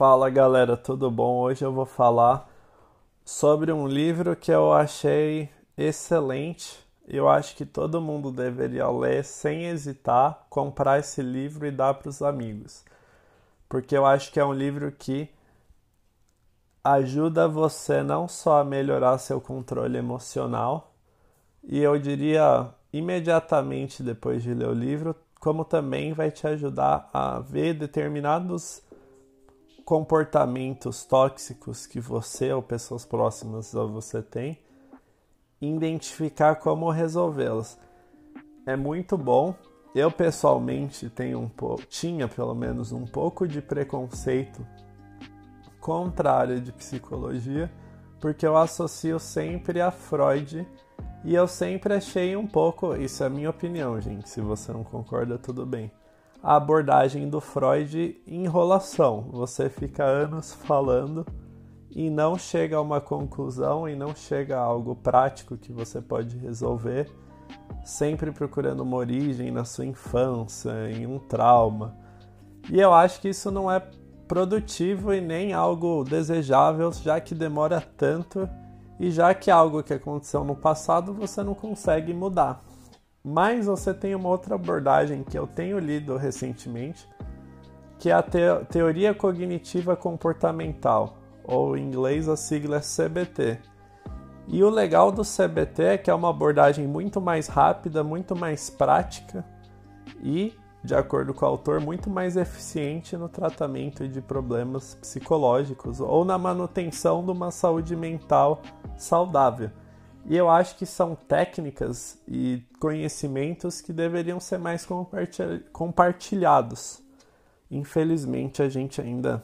Fala galera, tudo bom? Hoje eu vou falar sobre um livro que eu achei excelente. Eu acho que todo mundo deveria ler sem hesitar, comprar esse livro e dar para os amigos. Porque eu acho que é um livro que ajuda você não só a melhorar seu controle emocional, e eu diria imediatamente depois de ler o livro, como também vai te ajudar a ver determinados comportamentos tóxicos que você ou pessoas próximas a você tem, identificar como resolvê-los. É muito bom. Eu pessoalmente tenho um tinha pelo menos um pouco de preconceito contra a área de psicologia, porque eu associo sempre a Freud e eu sempre achei um pouco, isso é a minha opinião, gente, se você não concorda, tudo bem a abordagem do Freud enrolação. Você fica anos falando e não chega a uma conclusão e não chega a algo prático que você pode resolver, sempre procurando uma origem na sua infância, em um trauma. E eu acho que isso não é produtivo e nem algo desejável, já que demora tanto e já que algo que aconteceu no passado você não consegue mudar. Mas você tem uma outra abordagem que eu tenho lido recentemente, que é a te teoria cognitiva comportamental, ou em inglês a sigla é CBT. E o legal do CBT é que é uma abordagem muito mais rápida, muito mais prática e, de acordo com o autor, muito mais eficiente no tratamento de problemas psicológicos ou na manutenção de uma saúde mental saudável. E eu acho que são técnicas e conhecimentos que deveriam ser mais compartilhados. Infelizmente, a gente ainda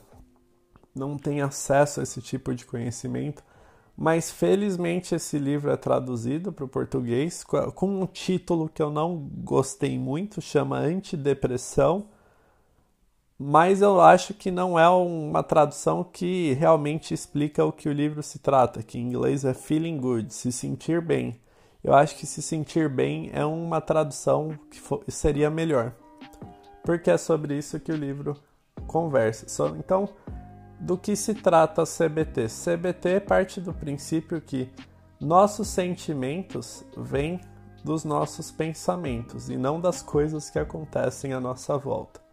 não tem acesso a esse tipo de conhecimento, mas felizmente esse livro é traduzido para o português com um título que eu não gostei muito, chama Antidepressão mas eu acho que não é uma tradução que realmente explica o que o livro se trata, que em inglês é feeling good, se sentir bem. Eu acho que se sentir bem é uma tradução que seria melhor, porque é sobre isso que o livro conversa. Então, do que se trata a CBT? CBT parte do princípio que nossos sentimentos vêm dos nossos pensamentos e não das coisas que acontecem à nossa volta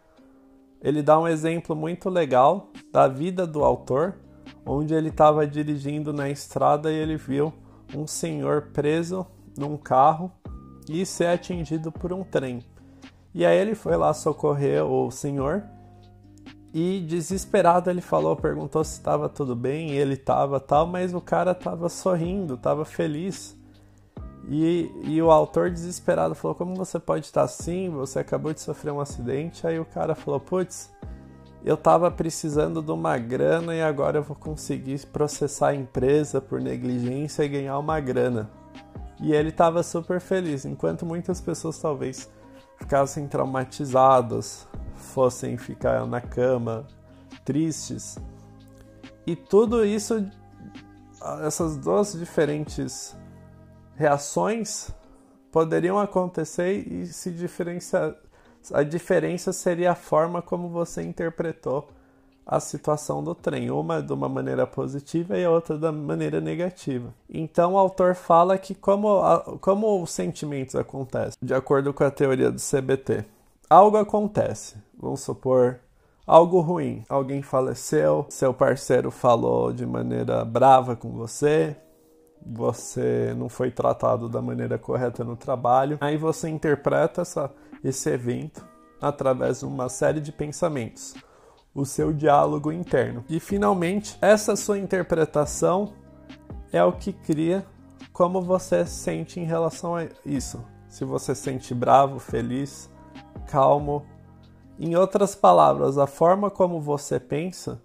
ele dá um exemplo muito legal da vida do autor, onde ele estava dirigindo na estrada e ele viu um senhor preso num carro e ser atingido por um trem. E aí ele foi lá socorrer o senhor e desesperado ele falou, perguntou se estava tudo bem, ele estava tal, mas o cara estava sorrindo, estava feliz. E, e o autor desesperado falou: Como você pode estar assim? Você acabou de sofrer um acidente. Aí o cara falou: Putz, eu tava precisando de uma grana e agora eu vou conseguir processar a empresa por negligência e ganhar uma grana. E ele tava super feliz, enquanto muitas pessoas talvez ficassem traumatizadas, fossem ficar na cama, tristes. E tudo isso, essas duas diferentes reações poderiam acontecer e se diferenciar. A diferença seria a forma como você interpretou a situação do trem, uma de uma maneira positiva e a outra da maneira negativa. Então o autor fala que como, como os sentimentos acontecem, de acordo com a teoria do CBT, algo acontece, vamos supor algo ruim, alguém faleceu, seu parceiro falou de maneira brava com você, você não foi tratado da maneira correta no trabalho. Aí você interpreta essa, esse evento através de uma série de pensamentos, o seu diálogo interno. E finalmente, essa sua interpretação é o que cria como você sente em relação a isso. Se você sente bravo, feliz, calmo. Em outras palavras, a forma como você pensa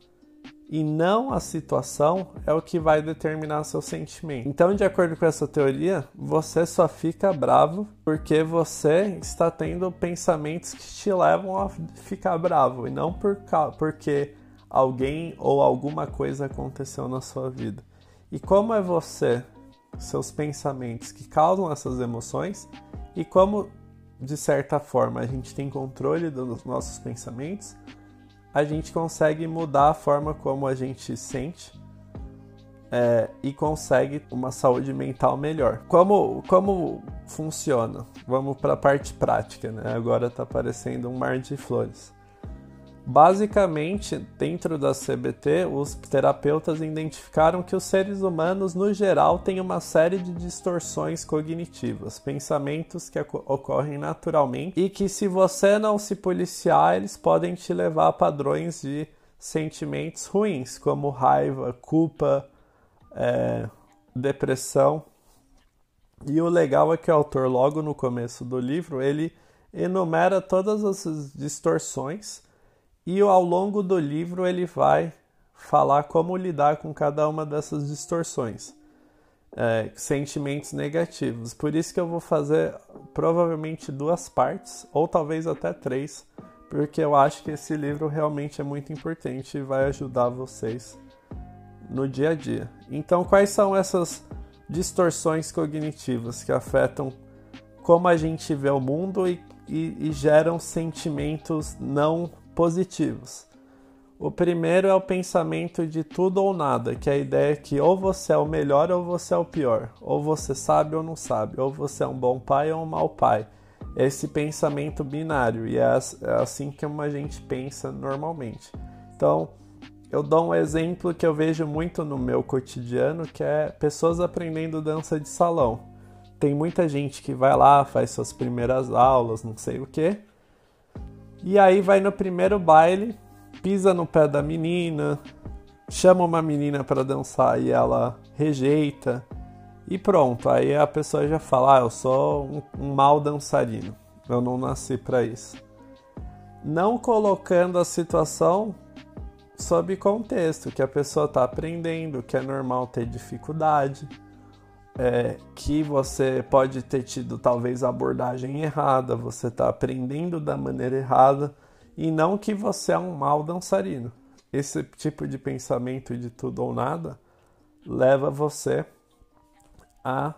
e não a situação é o que vai determinar seu sentimento. Então, de acordo com essa teoria, você só fica bravo porque você está tendo pensamentos que te levam a ficar bravo e não por porque alguém ou alguma coisa aconteceu na sua vida. E como é você, seus pensamentos que causam essas emoções e como de certa forma a gente tem controle dos nossos pensamentos, a gente consegue mudar a forma como a gente sente é, e consegue uma saúde mental melhor. Como, como funciona? Vamos para a parte prática, né? Agora está aparecendo um mar de flores. Basicamente, dentro da CBT, os terapeutas identificaram que os seres humanos, no geral, têm uma série de distorções cognitivas, pensamentos que ocorrem naturalmente e que, se você não se policiar, eles podem te levar a padrões de sentimentos ruins, como raiva, culpa, é, depressão. E o legal é que o autor, logo no começo do livro, ele enumera todas essas distorções e ao longo do livro ele vai falar como lidar com cada uma dessas distorções, é, sentimentos negativos. Por isso que eu vou fazer provavelmente duas partes, ou talvez até três, porque eu acho que esse livro realmente é muito importante e vai ajudar vocês no dia a dia. Então, quais são essas distorções cognitivas que afetam como a gente vê o mundo e, e, e geram sentimentos não positivos. O primeiro é o pensamento de tudo ou nada, que é a ideia que ou você é o melhor ou você é o pior, ou você sabe ou não sabe, ou você é um bom pai ou um mau pai. Esse pensamento binário, e é, é assim que a gente pensa normalmente. Então, eu dou um exemplo que eu vejo muito no meu cotidiano, que é pessoas aprendendo dança de salão. Tem muita gente que vai lá, faz suas primeiras aulas, não sei o que, e aí vai no primeiro baile, pisa no pé da menina, chama uma menina para dançar e ela rejeita. E pronto, aí a pessoa já fala: ah, eu sou um, um mau dançarino, eu não nasci para isso. Não colocando a situação sob contexto, que a pessoa está aprendendo, que é normal ter dificuldade é, que você pode ter tido talvez a abordagem errada, você está aprendendo da maneira errada e não que você é um mau dançarino. Esse tipo de pensamento de tudo ou nada leva você a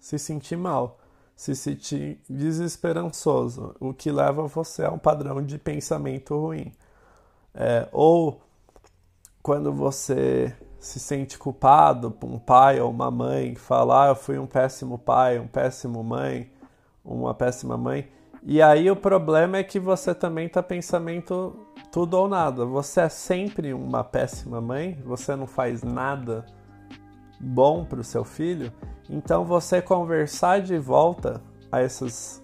se sentir mal, se sentir desesperançoso, o que leva você a um padrão de pensamento ruim. É, ou quando você se sente culpado, um pai ou uma mãe falar ah, eu fui um péssimo pai, um péssimo mãe, uma péssima mãe. E aí o problema é que você também está pensamento tudo ou nada. Você é sempre uma péssima mãe, você não faz nada bom para o seu filho. Então você conversar de volta a essas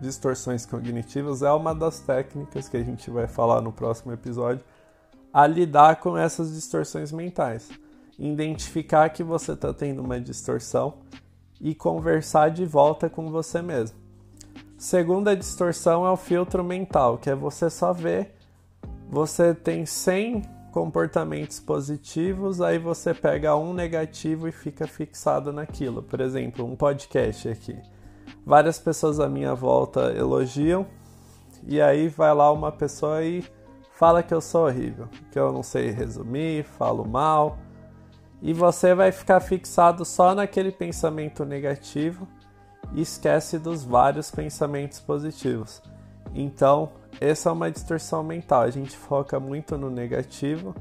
distorções cognitivas é uma das técnicas que a gente vai falar no próximo episódio a lidar com essas distorções mentais. Identificar que você está tendo uma distorção e conversar de volta com você mesmo. Segunda distorção é o filtro mental, que é você só ver, você tem 100 comportamentos positivos, aí você pega um negativo e fica fixado naquilo. Por exemplo, um podcast aqui. Várias pessoas à minha volta elogiam, e aí vai lá uma pessoa e fala que eu sou horrível, que eu não sei resumir, falo mal, e você vai ficar fixado só naquele pensamento negativo e esquece dos vários pensamentos positivos. Então, essa é uma distorção mental. A gente foca muito no negativo,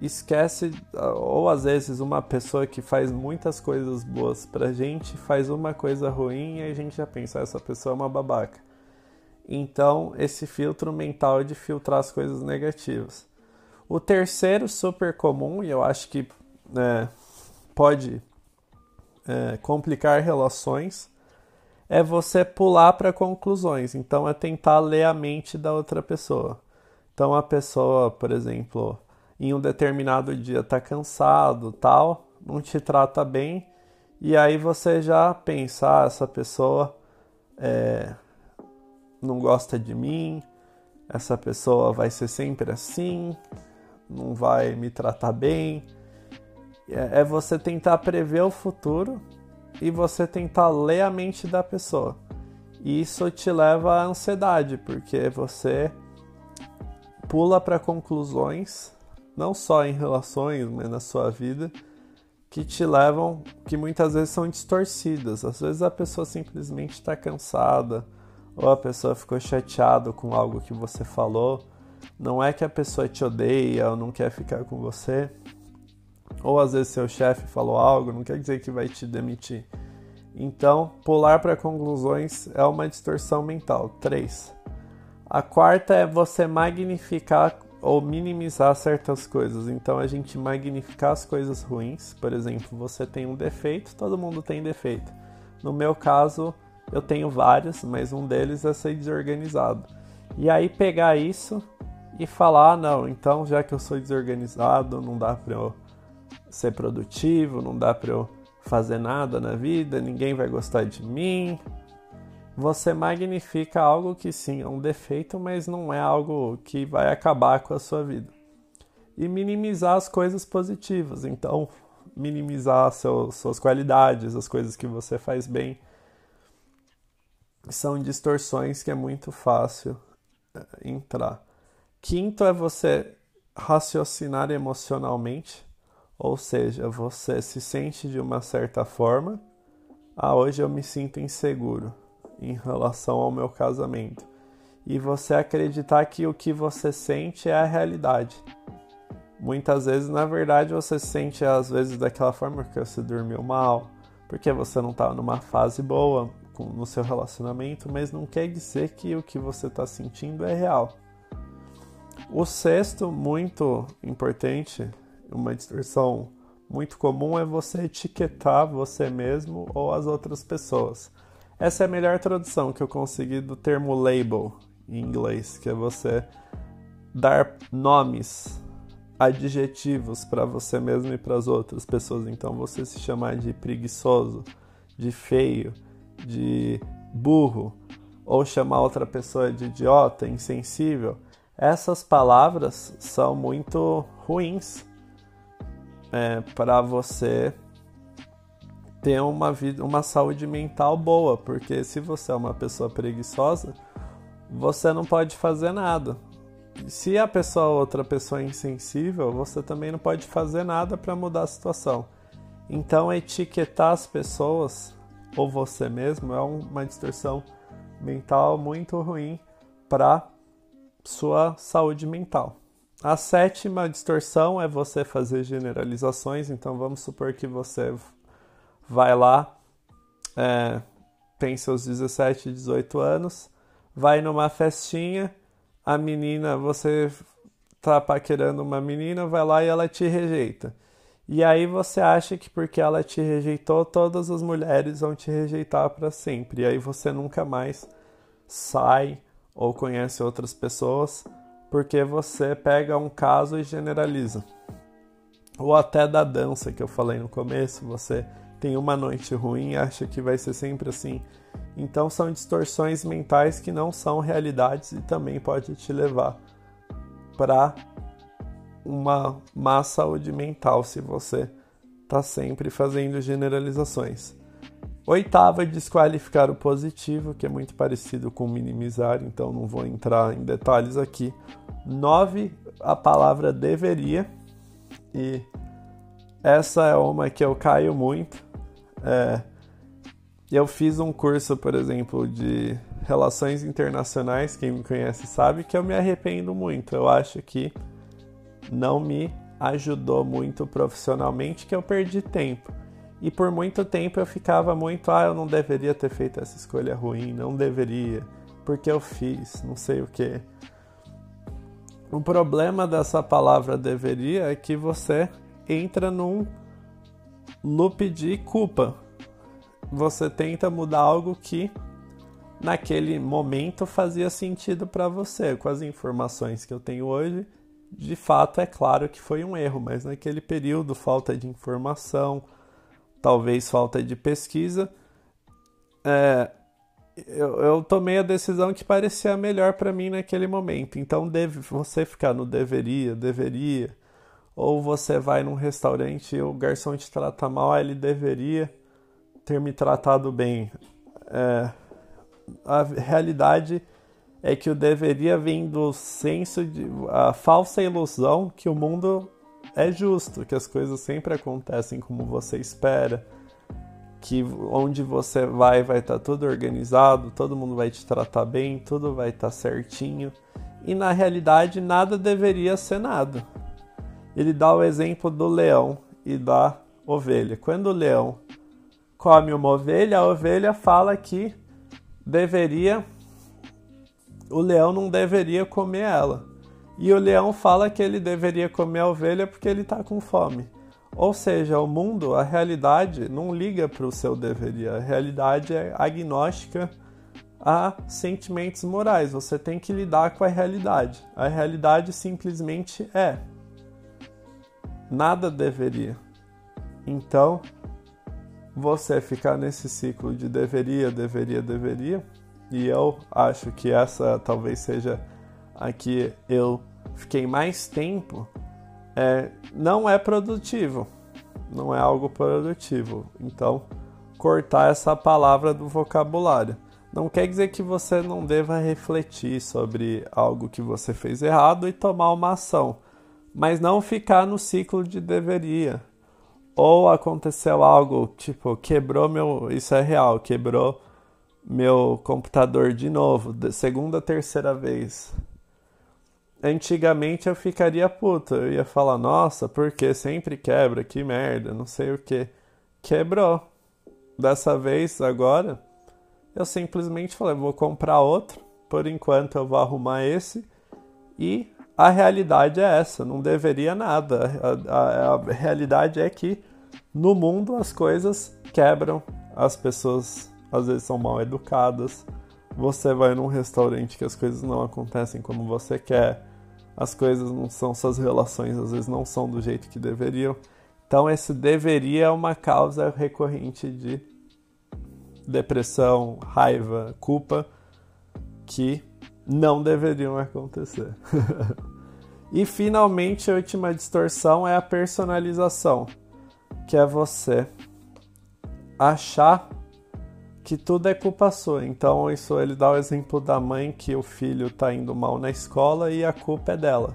esquece, ou às vezes uma pessoa que faz muitas coisas boas pra gente faz uma coisa ruim e a gente já pensa, essa pessoa é uma babaca. Então, esse filtro mental é de filtrar as coisas negativas. O terceiro super comum, e eu acho que é, pode é, complicar relações, é você pular para conclusões. Então, é tentar ler a mente da outra pessoa. Então, a pessoa, por exemplo, em um determinado dia está cansado, tal, não te trata bem, e aí você já pensa, ah, essa pessoa é, não gosta de mim, essa pessoa vai ser sempre assim, não vai me tratar bem. É, é você tentar prever o futuro e você tentar ler a mente da pessoa. E isso te leva à ansiedade, porque você pula para conclusões, não só em relações, mas na sua vida, que te levam, que muitas vezes são distorcidas. Às vezes a pessoa simplesmente está cansada, ou a pessoa ficou chateada com algo que você falou, Não é que a pessoa te odeia ou não quer ficar com você, ou às vezes seu chefe falou algo, não quer dizer que vai te demitir. Então, pular para conclusões é uma distorção mental. 3. A quarta é você magnificar ou minimizar certas coisas. Então, a gente magnificar as coisas ruins. Por exemplo, você tem um defeito, todo mundo tem defeito. No meu caso, eu tenho vários, mas um deles é ser desorganizado. E aí pegar isso e falar, ah, não, então já que eu sou desorganizado, não dá para eu ser produtivo, não dá para eu fazer nada na vida, ninguém vai gostar de mim. Você magnifica algo que sim é um defeito, mas não é algo que vai acabar com a sua vida. E minimizar as coisas positivas. Então, minimizar seu, suas qualidades, as coisas que você faz bem. São distorções que é muito fácil eh, entrar. Quinto é você raciocinar emocionalmente, ou seja, você se sente de uma certa forma. Ah, hoje eu me sinto inseguro em relação ao meu casamento. E você acreditar que o que você sente é a realidade. Muitas vezes, na verdade, você se sente às vezes daquela forma porque você dormiu mal, porque você não está numa fase boa no seu relacionamento, mas não quer dizer que o que você está sentindo é real. O sexto, muito importante, uma distorção muito comum é você etiquetar você mesmo ou as outras pessoas. Essa é a melhor tradução que eu consegui do termo label em inglês, que é você dar nomes, adjetivos para você mesmo e para as outras pessoas. Então, você se chamar de preguiçoso, de feio, de burro, ou chamar outra pessoa de idiota, insensível, essas palavras são muito ruins é, para você ter uma vida, uma saúde mental boa, porque se você é uma pessoa preguiçosa, você não pode fazer nada. Se a pessoa outra pessoa é insensível, você também não pode fazer nada para mudar a situação. Então etiquetar as pessoas ou você mesmo é uma distorção mental muito ruim para sua saúde mental. A sétima distorção é você fazer generalizações. Então vamos supor que você vai lá, é, tem seus 17, 18 anos, vai numa festinha, a menina, você tá paquerando uma menina, vai lá e ela te rejeita. E aí você acha que porque ela te rejeitou, todas as mulheres vão te rejeitar para sempre. E aí você nunca mais sai ou conhece outras pessoas porque você pega um caso e generaliza. Ou até da dança que eu falei no começo, você tem uma noite ruim e acha que vai ser sempre assim. Então são distorções mentais que não são realidades e também pode te levar para uma má saúde mental se você está sempre fazendo generalizações. Oitava, desqualificar o positivo, que é muito parecido com minimizar, então não vou entrar em detalhes aqui. Nove, a palavra deveria, e essa é uma que eu caio muito. É, eu fiz um curso, por exemplo, de relações internacionais, quem me conhece sabe que eu me arrependo muito. Eu acho que não me ajudou muito profissionalmente, que eu perdi tempo. E por muito tempo eu ficava muito, ah, eu não deveria ter feito essa escolha ruim, não deveria, porque eu fiz, não sei o que. O problema dessa palavra deveria é que você entra num loop de culpa. Você tenta mudar algo que naquele momento fazia sentido para você. Com as informações que eu tenho hoje, de fato é claro que foi um erro, mas naquele período, falta de informação, talvez falta de pesquisa, é, eu, eu, tomei a decisão que parecia melhor para mim naquele momento. Então, deve, você ficar no deveria, deveria, ou você vai num restaurante e o garçom te trata mal, ele deveria ter me tratado bem. É, a realidade é que o deveria vem do senso de a falsa ilusão que o mundo é justo, que as coisas sempre acontecem como você espera, que onde você vai vai estar tá tudo organizado, todo mundo vai te tratar bem, tudo vai estar tá certinho. e na realidade nada deveria ser nada. Ele dá o exemplo do leão e da ovelha. Quando o leão come uma ovelha, a ovelha fala que deveria o leão não deveria comer ela. E o leão fala que ele deveria comer a ovelha porque ele está com fome. Ou seja, o mundo, a realidade, não liga para o seu deveria. A realidade é agnóstica a sentimentos morais. Você tem que lidar com a realidade. A realidade simplesmente é. Nada deveria. Então, você ficar nesse ciclo de deveria, deveria, deveria, e eu acho que essa talvez seja a que eu fiquei mais tempo, é, não é produtivo. Não é algo produtivo. Então, cortar essa palavra do vocabulário. Não quer dizer que você não deva refletir sobre algo que você fez errado e tomar uma ação, mas não ficar no ciclo de deveria. Ou aconteceu algo, tipo, quebrou meu. Isso é real, quebrou meu computador de novo, segunda, terceira vez. Antigamente eu ficaria puto, eu ia falar, nossa, porque sempre quebra, que merda, não sei o que. Quebrou. Dessa vez, agora, eu simplesmente falei, vou comprar outro, por enquanto eu vou arrumar esse, e a realidade é essa, não deveria nada. A, a, a realidade é que no mundo as coisas quebram, as pessoas às vezes são mal educadas, você vai num restaurante que as coisas não acontecem como você quer, as coisas não são, suas relações às vezes não são do jeito que deveriam. Então, esse deveria é uma causa recorrente de depressão, raiva, culpa que não deveriam acontecer. e finalmente, a última distorção é a personalização, que é você achar que tudo é culpa sua. Então, isso ele dá o exemplo da mãe que o filho está indo mal na escola e a culpa é dela.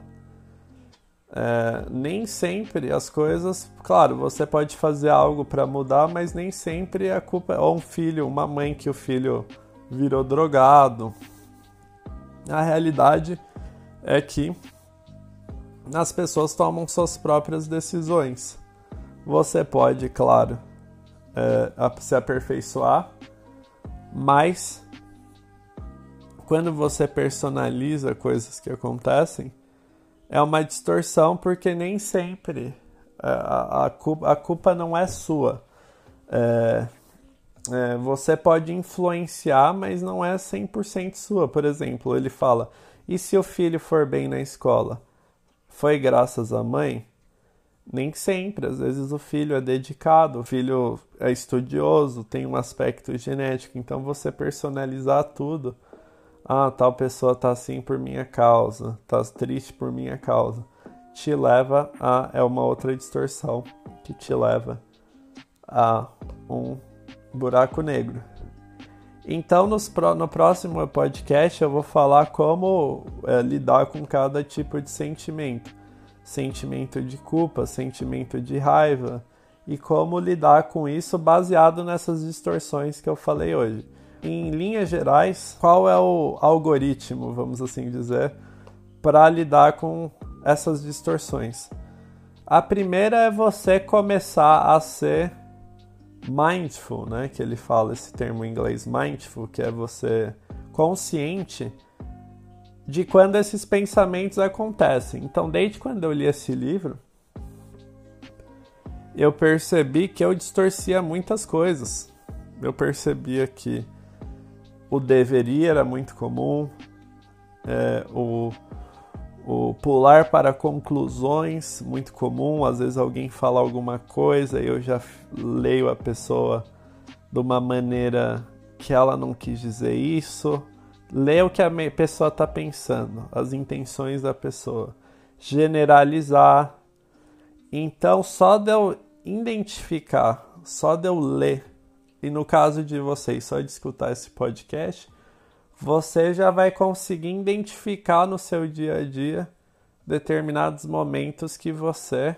É, nem sempre as coisas, claro, você pode fazer algo para mudar, mas nem sempre a culpa é ou um filho, uma mãe que o filho virou drogado. A realidade é que as pessoas tomam suas próprias decisões. Você pode, claro, é, se aperfeiçoar mas quando você personaliza coisas que acontecem, é uma distorção porque nem sempre é, a, a, culpa, a culpa não é sua. É, é, você pode influenciar, mas não é 100% sua. Por exemplo, ele fala: e se o filho for bem na escola? Foi graças à mãe? Nem sempre, às vezes o filho é dedicado, o filho é estudioso, tem um aspecto genético, então você personalizar tudo. Ah, tal pessoa tá assim por minha causa, tá triste por minha causa. Te leva a. É uma outra distorção que te leva a um buraco negro. Então, nos, no próximo podcast, eu vou falar como é, lidar com cada tipo de sentimento sentimento de culpa, sentimento de raiva e como lidar com isso baseado nessas distorções que eu falei hoje. Em linhas gerais, qual é o algoritmo, vamos assim dizer, para lidar com essas distorções? A primeira é você começar a ser mindful, né? Que ele fala esse termo em inglês mindful, que é você consciente de quando esses pensamentos acontecem. Então, desde quando eu li esse livro, eu percebi que eu distorcia muitas coisas. Eu percebia que o deveria era muito comum, é, o, o pular para conclusões, muito comum. Às vezes alguém fala alguma coisa e eu já leio a pessoa de uma maneira que ela não quis dizer isso Lê o que a pessoa está pensando, as intenções da pessoa. Generalizar. Então, só de eu identificar, só de eu ler, e no caso de vocês, só de escutar esse podcast, você já vai conseguir identificar no seu dia a dia determinados momentos que você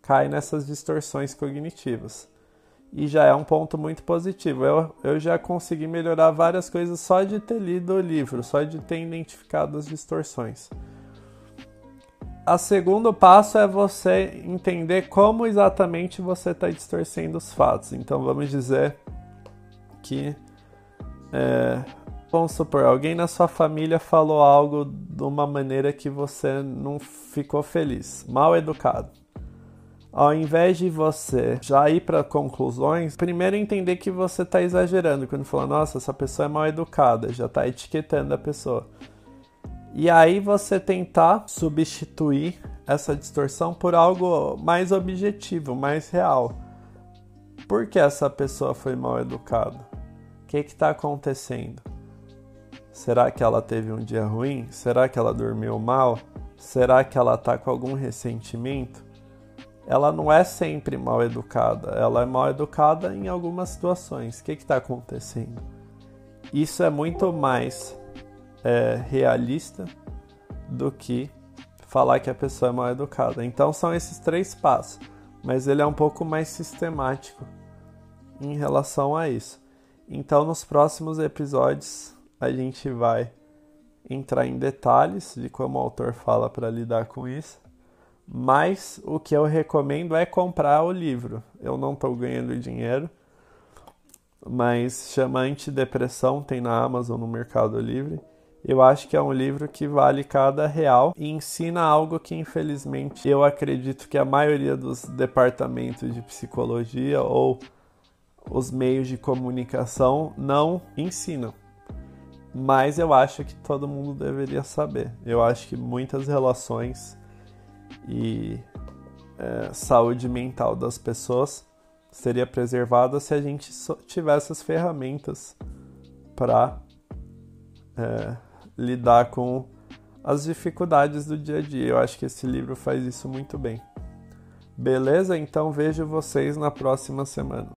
cai nessas distorções cognitivas. E já é um ponto muito positivo. Eu, eu já consegui melhorar várias coisas só de ter lido o livro, só de ter identificado as distorções. O segundo passo é você entender como exatamente você está distorcendo os fatos. Então vamos dizer que, é, vamos supor, alguém na sua família falou algo de uma maneira que você não ficou feliz, mal educado. Ao invés de você já ir para conclusões, primeiro entender que você está exagerando quando fala, nossa, essa pessoa é mal educada, já está etiquetando a pessoa. E aí você tentar substituir essa distorção por algo mais objetivo, mais real. Por que essa pessoa foi mal educada? O que está acontecendo? Será que ela teve um dia ruim? Será que ela dormiu mal? Será que ela está com algum ressentimento? Ela não é sempre mal educada, ela é mal educada em algumas situações. O que está acontecendo? Isso é muito mais é, realista do que falar que a pessoa é mal educada. Então são esses três passos, mas ele é um pouco mais sistemático em relação a isso. Então nos próximos episódios a gente vai entrar em detalhes de como o autor fala para lidar com isso. Mas o que eu recomendo é comprar o livro. Eu não estou ganhando dinheiro, mas chama Antidepressão, tem na Amazon, no Mercado Livre. Eu acho que é um livro que vale cada real e ensina algo que, infelizmente, eu acredito que a maioria dos departamentos de psicologia ou os meios de comunicação não ensinam. Mas eu acho que todo mundo deveria saber. Eu acho que muitas relações e é, saúde mental das pessoas seria preservada se a gente tivesse as ferramentas para é, lidar com as dificuldades do dia a dia. Eu acho que esse livro faz isso muito bem. Beleza? Então vejo vocês na próxima semana.